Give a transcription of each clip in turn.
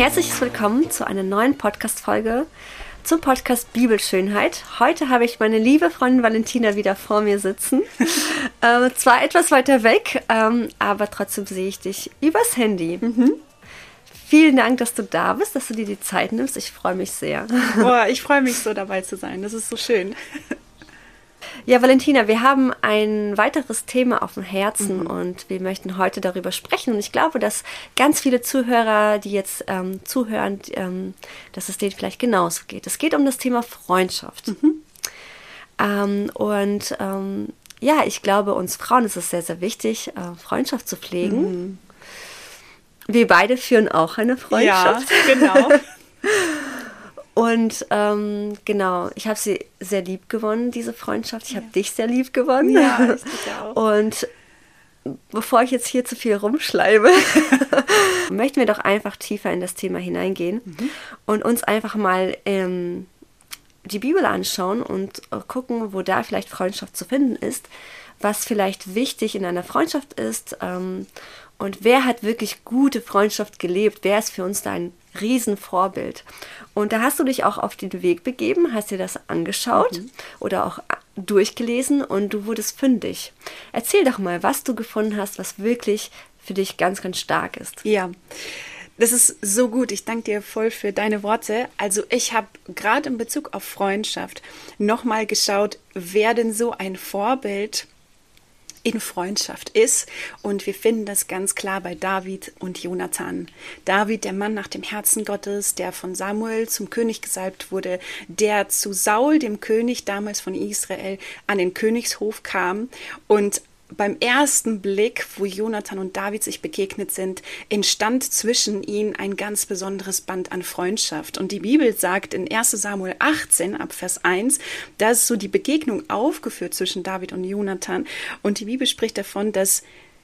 herzliches Willkommen zu einer neuen Podcast-Folge zum Podcast Bibelschönheit. Heute habe ich meine liebe Freundin Valentina wieder vor mir sitzen. äh, zwar etwas weiter weg, ähm, aber trotzdem sehe ich dich übers Handy. Mhm. Vielen Dank, dass du da bist, dass du dir die Zeit nimmst. Ich freue mich sehr. Boah, ich freue mich so dabei zu sein. Das ist so schön. Ja, Valentina, wir haben ein weiteres Thema auf dem Herzen mhm. und wir möchten heute darüber sprechen. Und ich glaube, dass ganz viele Zuhörer, die jetzt ähm, zuhören, ähm, dass es denen vielleicht genauso geht. Es geht um das Thema Freundschaft. Mhm. Ähm, und ähm, ja, ich glaube, uns Frauen ist es sehr, sehr wichtig, äh, Freundschaft zu pflegen. Mhm. Wir beide führen auch eine Freundschaft. Ja, genau. Und ähm, genau, ich habe sie sehr lieb gewonnen, diese Freundschaft. Ich ja. habe dich sehr lieb gewonnen. Ja, ich auch. Und bevor ich jetzt hier zu viel rumschleibe, möchten wir doch einfach tiefer in das Thema hineingehen mhm. und uns einfach mal ähm, die Bibel anschauen und äh, gucken, wo da vielleicht Freundschaft zu finden ist, was vielleicht wichtig in einer Freundschaft ist ähm, und wer hat wirklich gute Freundschaft gelebt, wer ist für uns da ein Riesenvorbild. Und da hast du dich auch auf den Weg begeben, hast dir das angeschaut mhm. oder auch durchgelesen und du wurdest fündig. Erzähl doch mal, was du gefunden hast, was wirklich für dich ganz, ganz stark ist. Ja. Das ist so gut. Ich danke dir voll für deine Worte. Also ich habe gerade in Bezug auf Freundschaft nochmal geschaut, wer denn so ein Vorbild in Freundschaft ist. Und wir finden das ganz klar bei David und Jonathan. David, der Mann nach dem Herzen Gottes, der von Samuel zum König gesalbt wurde, der zu Saul, dem König damals von Israel, an den Königshof kam und beim ersten Blick, wo Jonathan und David sich begegnet sind, entstand zwischen ihnen ein ganz besonderes Band an Freundschaft. Und die Bibel sagt in 1 Samuel 18 ab Vers 1, da ist so die Begegnung aufgeführt zwischen David und Jonathan. Und die Bibel spricht davon, dass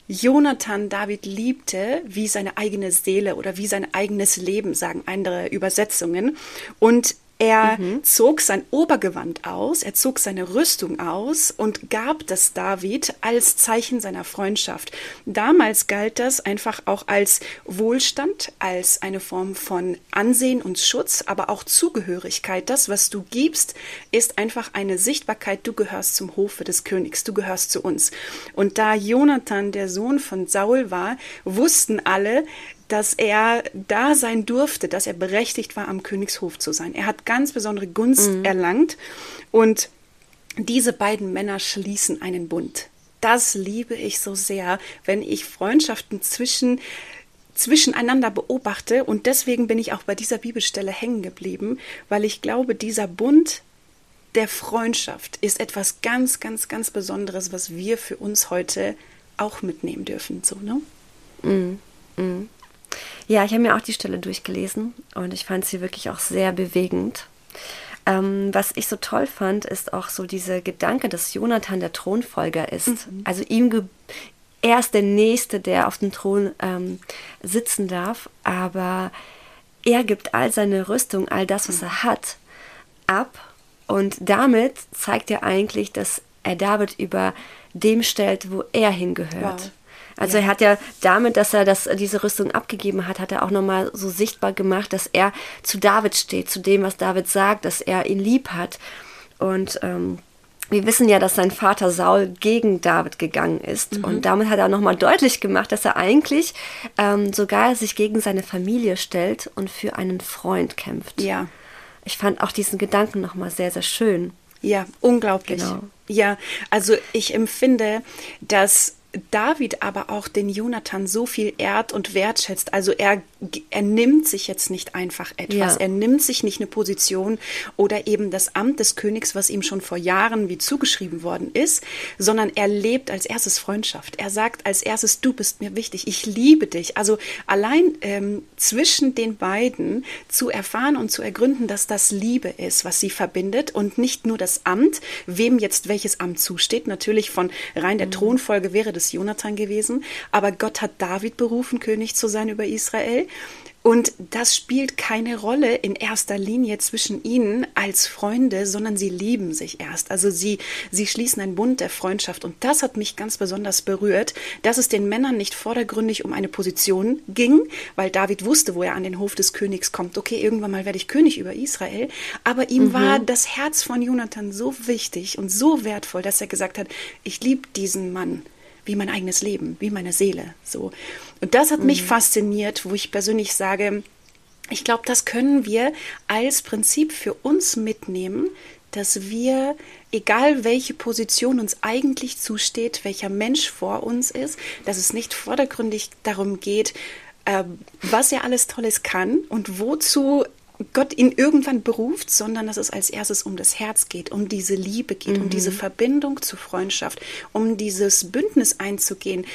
Jonathan David liebte wie seine eigene Seele oder wie sein eigenes Leben, sagen andere Übersetzungen. Und er mhm. zog sein Obergewand aus, er zog seine Rüstung aus und gab das David als Zeichen seiner Freundschaft. Damals galt das einfach auch als Wohlstand, als eine Form von Ansehen und Schutz, aber auch Zugehörigkeit. Das, was du gibst, ist einfach eine Sichtbarkeit. Du gehörst zum Hofe des Königs, du gehörst zu uns. Und da Jonathan der Sohn von Saul war, wussten alle, dass er da sein durfte, dass er berechtigt war, am Königshof zu sein. Er hat ganz besondere Gunst mhm. erlangt und diese beiden Männer schließen einen Bund. Das liebe ich so sehr, wenn ich Freundschaften zwischen zwischeneinander beobachte und deswegen bin ich auch bei dieser Bibelstelle hängen geblieben, weil ich glaube, dieser Bund der Freundschaft ist etwas ganz, ganz, ganz Besonderes, was wir für uns heute auch mitnehmen dürfen. So, ne? Mm, mm. Ja, ich habe mir auch die Stelle durchgelesen und ich fand sie wirklich auch sehr bewegend. Ähm, was ich so toll fand, ist auch so dieser Gedanke, dass Jonathan der Thronfolger ist. Mhm. Also ihm er ist der Nächste, der auf dem Thron ähm, sitzen darf, aber er gibt all seine Rüstung, all das, was mhm. er hat, ab. Und damit zeigt er eigentlich, dass er David über dem stellt, wo er hingehört. Wow. Also ja. er hat ja damit, dass er das, diese Rüstung abgegeben hat, hat er auch nochmal so sichtbar gemacht, dass er zu David steht, zu dem, was David sagt, dass er ihn lieb hat. Und ähm, wir wissen ja, dass sein Vater Saul gegen David gegangen ist. Mhm. Und damit hat er nochmal deutlich gemacht, dass er eigentlich ähm, sogar sich gegen seine Familie stellt und für einen Freund kämpft. Ja. Ich fand auch diesen Gedanken nochmal sehr, sehr schön. Ja, unglaublich. Genau. Ja, also ich empfinde, dass David aber auch den Jonathan so viel ehrt und wertschätzt. Also er, er nimmt sich jetzt nicht einfach etwas. Ja. Er nimmt sich nicht eine Position oder eben das Amt des Königs, was ihm schon vor Jahren wie zugeschrieben worden ist, sondern er lebt als erstes Freundschaft. Er sagt als erstes, du bist mir wichtig, ich liebe dich. Also allein ähm, zwischen den beiden zu erfahren und zu ergründen, dass das Liebe ist, was sie verbindet und nicht nur das Amt, wem jetzt welches Amt zusteht. Natürlich von rein der mhm. Thronfolge wäre das Jonathan gewesen, aber Gott hat David berufen, König zu sein über Israel. Und das spielt keine Rolle in erster Linie zwischen ihnen als Freunde, sondern sie lieben sich erst. Also sie, sie schließen einen Bund der Freundschaft. Und das hat mich ganz besonders berührt, dass es den Männern nicht vordergründig um eine Position ging, weil David wusste, wo er an den Hof des Königs kommt. Okay, irgendwann mal werde ich König über Israel. Aber ihm mhm. war das Herz von Jonathan so wichtig und so wertvoll, dass er gesagt hat, ich liebe diesen Mann wie mein eigenes Leben, wie meine Seele. So. Und das hat mhm. mich fasziniert, wo ich persönlich sage, ich glaube, das können wir als Prinzip für uns mitnehmen, dass wir, egal welche Position uns eigentlich zusteht, welcher Mensch vor uns ist, dass es nicht vordergründig darum geht, äh, was er alles Tolles kann und wozu Gott ihn irgendwann beruft, sondern dass es als erstes um das Herz geht, um diese Liebe geht, mhm. um diese Verbindung zur Freundschaft, um dieses Bündnis einzugehen.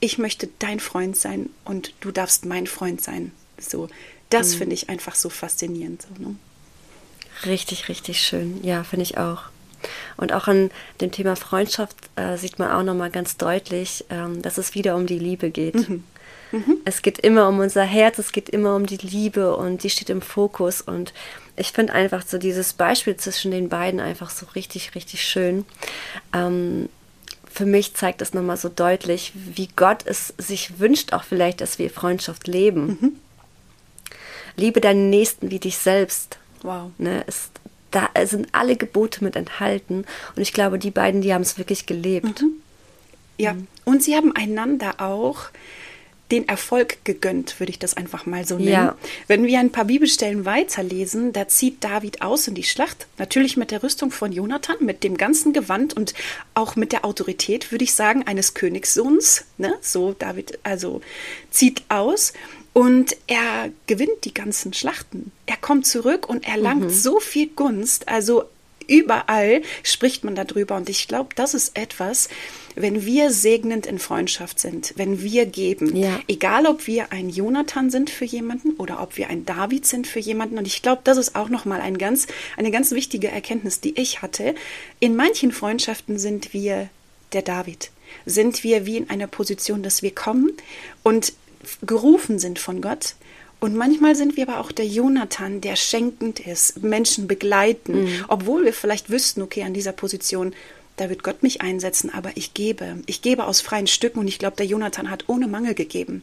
Ich möchte dein Freund sein und du darfst mein Freund sein. So, das mhm. finde ich einfach so faszinierend. So, ne? Richtig, richtig schön. Ja, finde ich auch. Und auch an dem Thema Freundschaft äh, sieht man auch nochmal ganz deutlich, ähm, dass es wieder um die Liebe geht. Mhm. Mhm. Es geht immer um unser Herz, es geht immer um die Liebe und die steht im Fokus. Und ich finde einfach so dieses Beispiel zwischen den beiden einfach so richtig, richtig schön. Ähm, für mich zeigt es nochmal so deutlich, wie Gott es sich wünscht, auch vielleicht, dass wir Freundschaft leben. Mhm. Liebe deinen Nächsten wie dich selbst. Wow. Ne, ist, da sind alle Gebote mit enthalten. Und ich glaube, die beiden, die haben es wirklich gelebt. Mhm. Ja, mhm. und sie haben einander auch den Erfolg gegönnt, würde ich das einfach mal so nennen. Ja. Wenn wir ein paar Bibelstellen weiterlesen, da zieht David aus in die Schlacht, natürlich mit der Rüstung von Jonathan, mit dem ganzen Gewand und auch mit der Autorität, würde ich sagen, eines Königssohns. Ne? So David also zieht aus. Und er gewinnt die ganzen Schlachten. Er kommt zurück und erlangt mhm. so viel Gunst. Also überall spricht man darüber. Und ich glaube, das ist etwas, wenn wir segnend in Freundschaft sind, wenn wir geben, ja. egal ob wir ein Jonathan sind für jemanden oder ob wir ein David sind für jemanden. Und ich glaube, das ist auch nochmal ein ganz, eine ganz wichtige Erkenntnis, die ich hatte. In manchen Freundschaften sind wir der David. Sind wir wie in einer Position, dass wir kommen und gerufen sind von Gott und manchmal sind wir aber auch der Jonathan, der schenkend ist, Menschen begleiten, mhm. obwohl wir vielleicht wüssten, okay, an dieser Position, da wird Gott mich einsetzen, aber ich gebe. Ich gebe aus freien Stücken und ich glaube, der Jonathan hat ohne Mangel gegeben.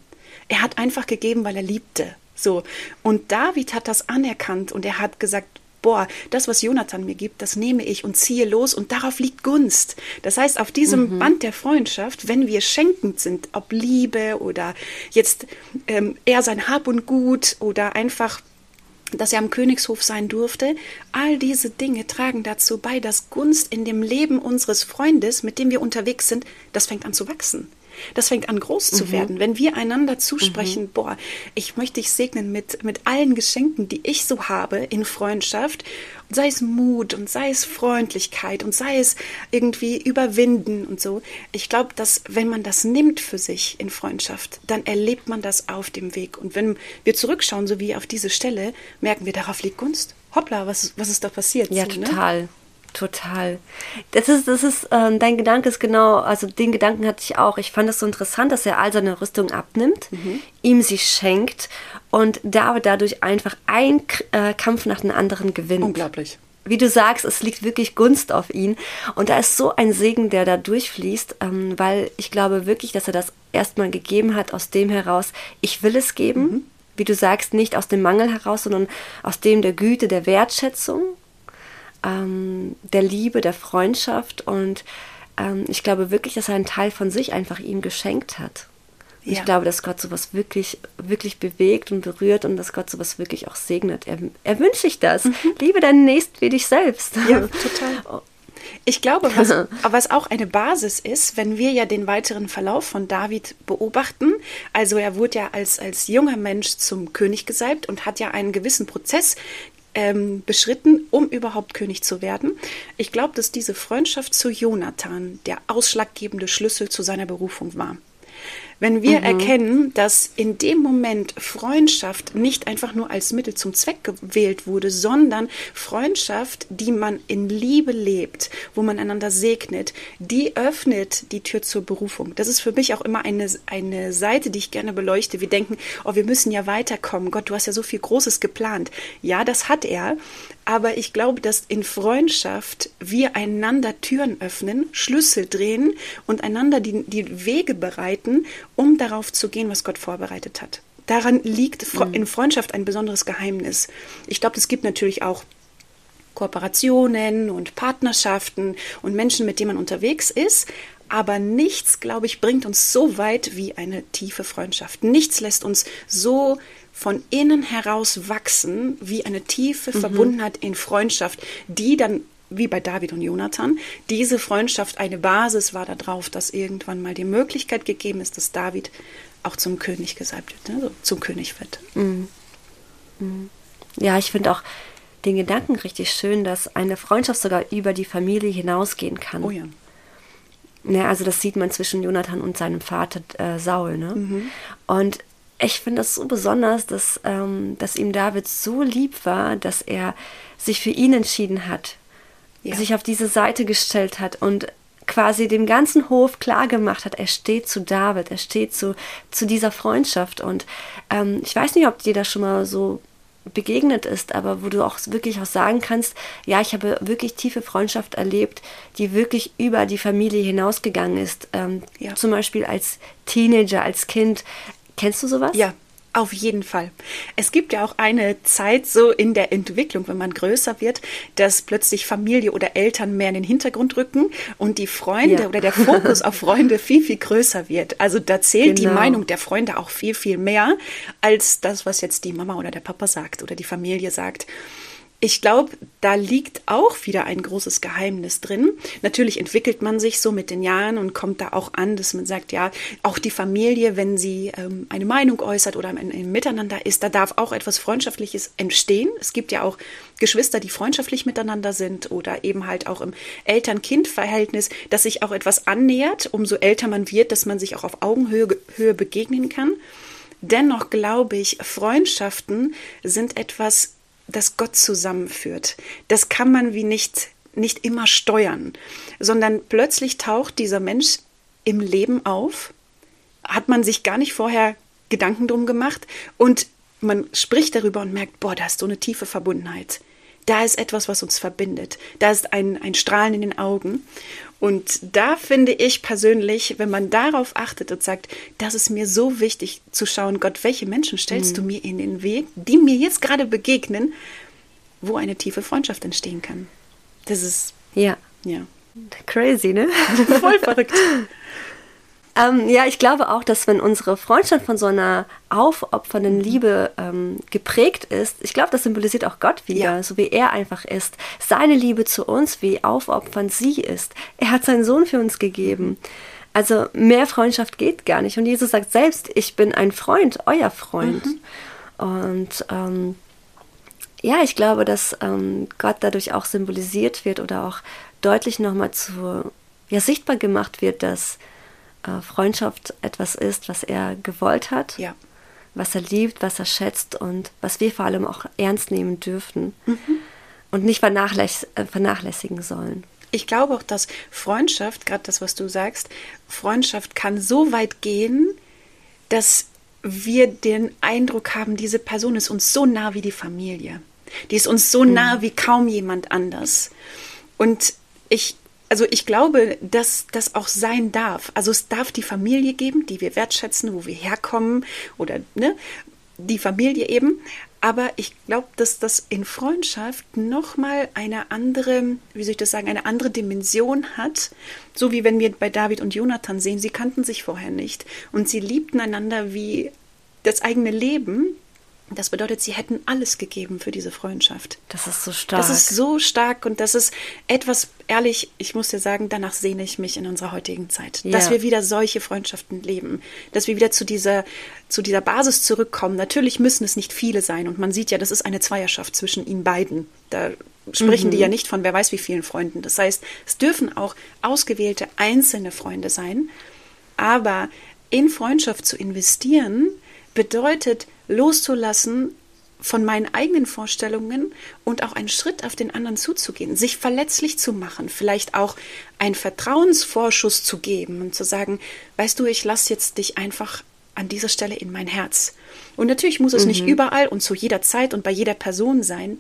Er hat einfach gegeben, weil er liebte. So. Und David hat das anerkannt und er hat gesagt, boah, das, was Jonathan mir gibt, das nehme ich und ziehe los und darauf liegt Gunst. Das heißt, auf diesem mhm. Band der Freundschaft, wenn wir schenkend sind, ob Liebe oder jetzt ähm, er sein Hab und Gut oder einfach dass er am Königshof sein durfte, all diese Dinge tragen dazu bei, dass Gunst in dem Leben unseres Freundes, mit dem wir unterwegs sind, das fängt an zu wachsen. Das fängt an groß zu mhm. werden. Wenn wir einander zusprechen, mhm. boah, ich möchte dich segnen mit, mit allen Geschenken, die ich so habe in Freundschaft, sei es Mut und sei es Freundlichkeit und sei es irgendwie überwinden und so. Ich glaube, dass wenn man das nimmt für sich in Freundschaft, dann erlebt man das auf dem Weg. Und wenn wir zurückschauen, so wie auf diese Stelle, merken wir, darauf liegt Gunst. Hoppla, was, was ist da passiert? Ja, so, ne? total. Ne? Total. Das ist, das ist, äh, dein Gedanke ist genau, also den Gedanken hatte ich auch. Ich fand es so interessant, dass er all seine Rüstung abnimmt, mhm. ihm sie schenkt und David dadurch einfach ein äh, Kampf nach dem anderen gewinnt. Unglaublich. Wie du sagst, es liegt wirklich Gunst auf ihn. Und da ist so ein Segen, der da durchfließt, ähm, weil ich glaube wirklich, dass er das erstmal gegeben hat aus dem heraus, ich will es geben. Mhm. Wie du sagst, nicht aus dem Mangel heraus, sondern aus dem der Güte, der Wertschätzung ähm, der Liebe, der Freundschaft und ähm, ich glaube wirklich, dass er einen Teil von sich einfach ihm geschenkt hat. Ja. Ich glaube, dass Gott sowas wirklich, wirklich bewegt und berührt und dass Gott sowas wirklich auch segnet. Er, er wünscht sich das. Mhm. Liebe deinen Nächsten wie dich selbst. Ja, total. Oh. Ich glaube, was, was auch eine Basis ist, wenn wir ja den weiteren Verlauf von David beobachten, also er wurde ja als, als junger Mensch zum König gesalbt und hat ja einen gewissen Prozess ähm, beschritten, um überhaupt König zu werden. Ich glaube, dass diese Freundschaft zu Jonathan der ausschlaggebende Schlüssel zu seiner Berufung war. Wenn wir mhm. erkennen, dass in dem Moment Freundschaft nicht einfach nur als Mittel zum Zweck gewählt wurde, sondern Freundschaft, die man in Liebe lebt, wo man einander segnet, die öffnet die Tür zur Berufung. Das ist für mich auch immer eine, eine Seite, die ich gerne beleuchte. Wir denken, oh, wir müssen ja weiterkommen. Gott, du hast ja so viel Großes geplant. Ja, das hat er. Aber ich glaube, dass in Freundschaft wir einander Türen öffnen, Schlüssel drehen und einander die, die Wege bereiten, um darauf zu gehen, was Gott vorbereitet hat. Daran liegt mhm. in Freundschaft ein besonderes Geheimnis. Ich glaube, es gibt natürlich auch Kooperationen und Partnerschaften und Menschen, mit denen man unterwegs ist. Aber nichts, glaube ich, bringt uns so weit wie eine tiefe Freundschaft. Nichts lässt uns so von innen heraus wachsen wie eine tiefe mhm. Verbundenheit in Freundschaft, die dann wie bei David und Jonathan, diese Freundschaft eine Basis war darauf, dass irgendwann mal die Möglichkeit gegeben ist, dass David auch zum König gesalbt wird, ne? also zum König wird. Mhm. Mhm. Ja, ich finde auch den Gedanken richtig schön, dass eine Freundschaft sogar über die Familie hinausgehen kann. Oh ja. Ja, also das sieht man zwischen Jonathan und seinem Vater äh, Saul. Ne? Mhm. Und ich finde das so besonders, dass, ähm, dass ihm David so lieb war, dass er sich für ihn entschieden hat, ja. sich auf diese Seite gestellt hat und quasi dem ganzen Hof klar gemacht hat, er steht zu David, er steht zu, zu dieser Freundschaft. Und ähm, ich weiß nicht, ob dir das schon mal so begegnet ist, aber wo du auch wirklich auch sagen kannst, ja, ich habe wirklich tiefe Freundschaft erlebt, die wirklich über die Familie hinausgegangen ist. Ähm, ja. Zum Beispiel als Teenager, als Kind. Kennst du sowas? Ja, auf jeden Fall. Es gibt ja auch eine Zeit so in der Entwicklung, wenn man größer wird, dass plötzlich Familie oder Eltern mehr in den Hintergrund rücken und die Freunde ja. oder der Fokus auf Freunde viel, viel größer wird. Also da zählt genau. die Meinung der Freunde auch viel, viel mehr als das, was jetzt die Mama oder der Papa sagt oder die Familie sagt ich glaube, da liegt auch wieder ein großes Geheimnis drin. Natürlich entwickelt man sich so mit den Jahren und kommt da auch an, dass man sagt, ja, auch die Familie, wenn sie ähm, eine Meinung äußert oder ein, ein Miteinander ist, da darf auch etwas Freundschaftliches entstehen. Es gibt ja auch Geschwister, die freundschaftlich miteinander sind oder eben halt auch im Eltern-Kind-Verhältnis, dass sich auch etwas annähert, umso älter man wird, dass man sich auch auf Augenhöhe Höhe begegnen kann. Dennoch glaube ich, Freundschaften sind etwas das Gott zusammenführt. Das kann man wie nicht, nicht immer steuern, sondern plötzlich taucht dieser Mensch im Leben auf, hat man sich gar nicht vorher Gedanken drum gemacht und man spricht darüber und merkt, boah, da ist so eine tiefe Verbundenheit. Da ist etwas, was uns verbindet. Da ist ein, ein Strahlen in den Augen. Und da finde ich persönlich, wenn man darauf achtet und sagt, das ist mir so wichtig zu schauen, Gott, welche Menschen stellst mhm. du mir in den Weg, die mir jetzt gerade begegnen, wo eine tiefe Freundschaft entstehen kann. Das ist. Ja. Ja. Crazy, ne? Voll verrückt. Ähm, ja, ich glaube auch, dass wenn unsere Freundschaft von so einer aufopfernden mhm. Liebe ähm, geprägt ist, ich glaube, das symbolisiert auch Gott wieder, ja. so wie er einfach ist. Seine Liebe zu uns, wie aufopfernd sie ist. Er hat seinen Sohn für uns gegeben. Also mehr Freundschaft geht gar nicht. Und Jesus sagt selbst, ich bin ein Freund, euer Freund. Mhm. Und ähm, ja, ich glaube, dass ähm, Gott dadurch auch symbolisiert wird oder auch deutlich nochmal zu, ja, sichtbar gemacht wird, dass Freundschaft etwas ist, was er gewollt hat, ja. was er liebt, was er schätzt und was wir vor allem auch ernst nehmen dürfen mhm. und nicht vernachläss äh, vernachlässigen sollen. Ich glaube auch, dass Freundschaft, gerade das, was du sagst, Freundschaft kann so weit gehen, dass wir den Eindruck haben, diese Person ist uns so nah wie die Familie. Die ist uns so nah mhm. wie kaum jemand anders. Und ich also ich glaube, dass das auch sein darf. Also es darf die Familie geben, die wir wertschätzen, wo wir herkommen oder ne, die Familie eben. Aber ich glaube, dass das in Freundschaft nochmal eine andere, wie soll ich das sagen, eine andere Dimension hat. So wie wenn wir bei David und Jonathan sehen, sie kannten sich vorher nicht und sie liebten einander wie das eigene Leben. Das bedeutet, sie hätten alles gegeben für diese Freundschaft. Das ist so stark. Das ist so stark und das ist etwas, ehrlich, ich muss dir sagen, danach sehne ich mich in unserer heutigen Zeit. Ja. Dass wir wieder solche Freundschaften leben. Dass wir wieder zu dieser, zu dieser Basis zurückkommen. Natürlich müssen es nicht viele sein und man sieht ja, das ist eine Zweierschaft zwischen ihnen beiden. Da sprechen mhm. die ja nicht von wer weiß wie vielen Freunden. Das heißt, es dürfen auch ausgewählte einzelne Freunde sein, aber in Freundschaft zu investieren, bedeutet loszulassen von meinen eigenen Vorstellungen und auch einen Schritt auf den anderen zuzugehen, sich verletzlich zu machen, vielleicht auch einen Vertrauensvorschuss zu geben und zu sagen, weißt du, ich lasse jetzt dich einfach an dieser Stelle in mein Herz. Und natürlich muss es mhm. nicht überall und zu jeder Zeit und bei jeder Person sein,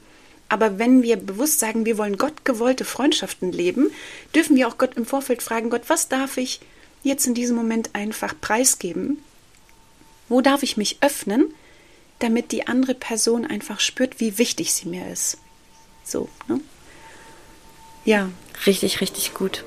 aber wenn wir bewusst sagen, wir wollen Gott gewollte Freundschaften leben, dürfen wir auch Gott im Vorfeld fragen, Gott, was darf ich jetzt in diesem Moment einfach preisgeben? Wo darf ich mich öffnen, damit die andere Person einfach spürt, wie wichtig sie mir ist? So, ne? Ja. Richtig, richtig gut.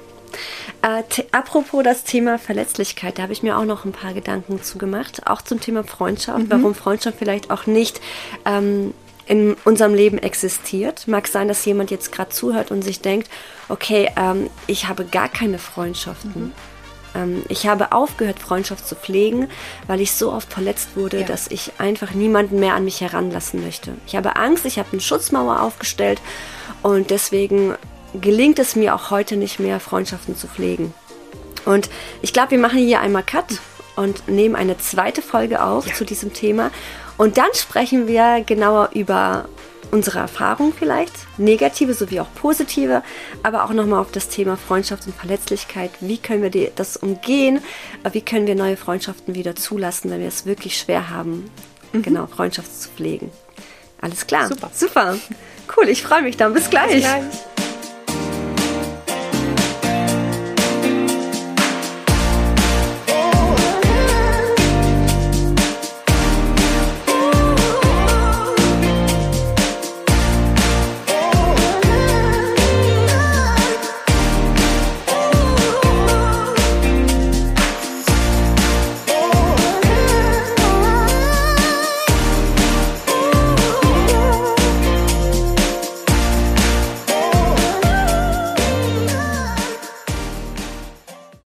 Äh, apropos das Thema Verletzlichkeit, da habe ich mir auch noch ein paar Gedanken zu gemacht, auch zum Thema Freundschaft, mhm. warum Freundschaft vielleicht auch nicht ähm, in unserem Leben existiert. Mag sein, dass jemand jetzt gerade zuhört und sich denkt, okay, ähm, ich habe gar keine Freundschaften. Mhm. Ähm, ich habe aufgehört, Freundschaft zu pflegen, weil ich so oft verletzt wurde, ja. dass ich einfach niemanden mehr an mich heranlassen möchte. Ich habe Angst, ich habe eine Schutzmauer aufgestellt und deswegen gelingt es mir auch heute nicht mehr, Freundschaften zu pflegen. Und ich glaube, wir machen hier einmal Cut und nehmen eine zweite Folge auf ja. zu diesem Thema. Und dann sprechen wir genauer über unsere Erfahrungen vielleicht, negative sowie auch positive, aber auch nochmal auf das Thema Freundschaft und Verletzlichkeit. Wie können wir das umgehen? Wie können wir neue Freundschaften wieder zulassen, wenn wir es wirklich schwer haben, mhm. genau Freundschaft zu pflegen? Alles klar. Super. Super. Cool, ich freue mich dann. Bis gleich. Bis gleich.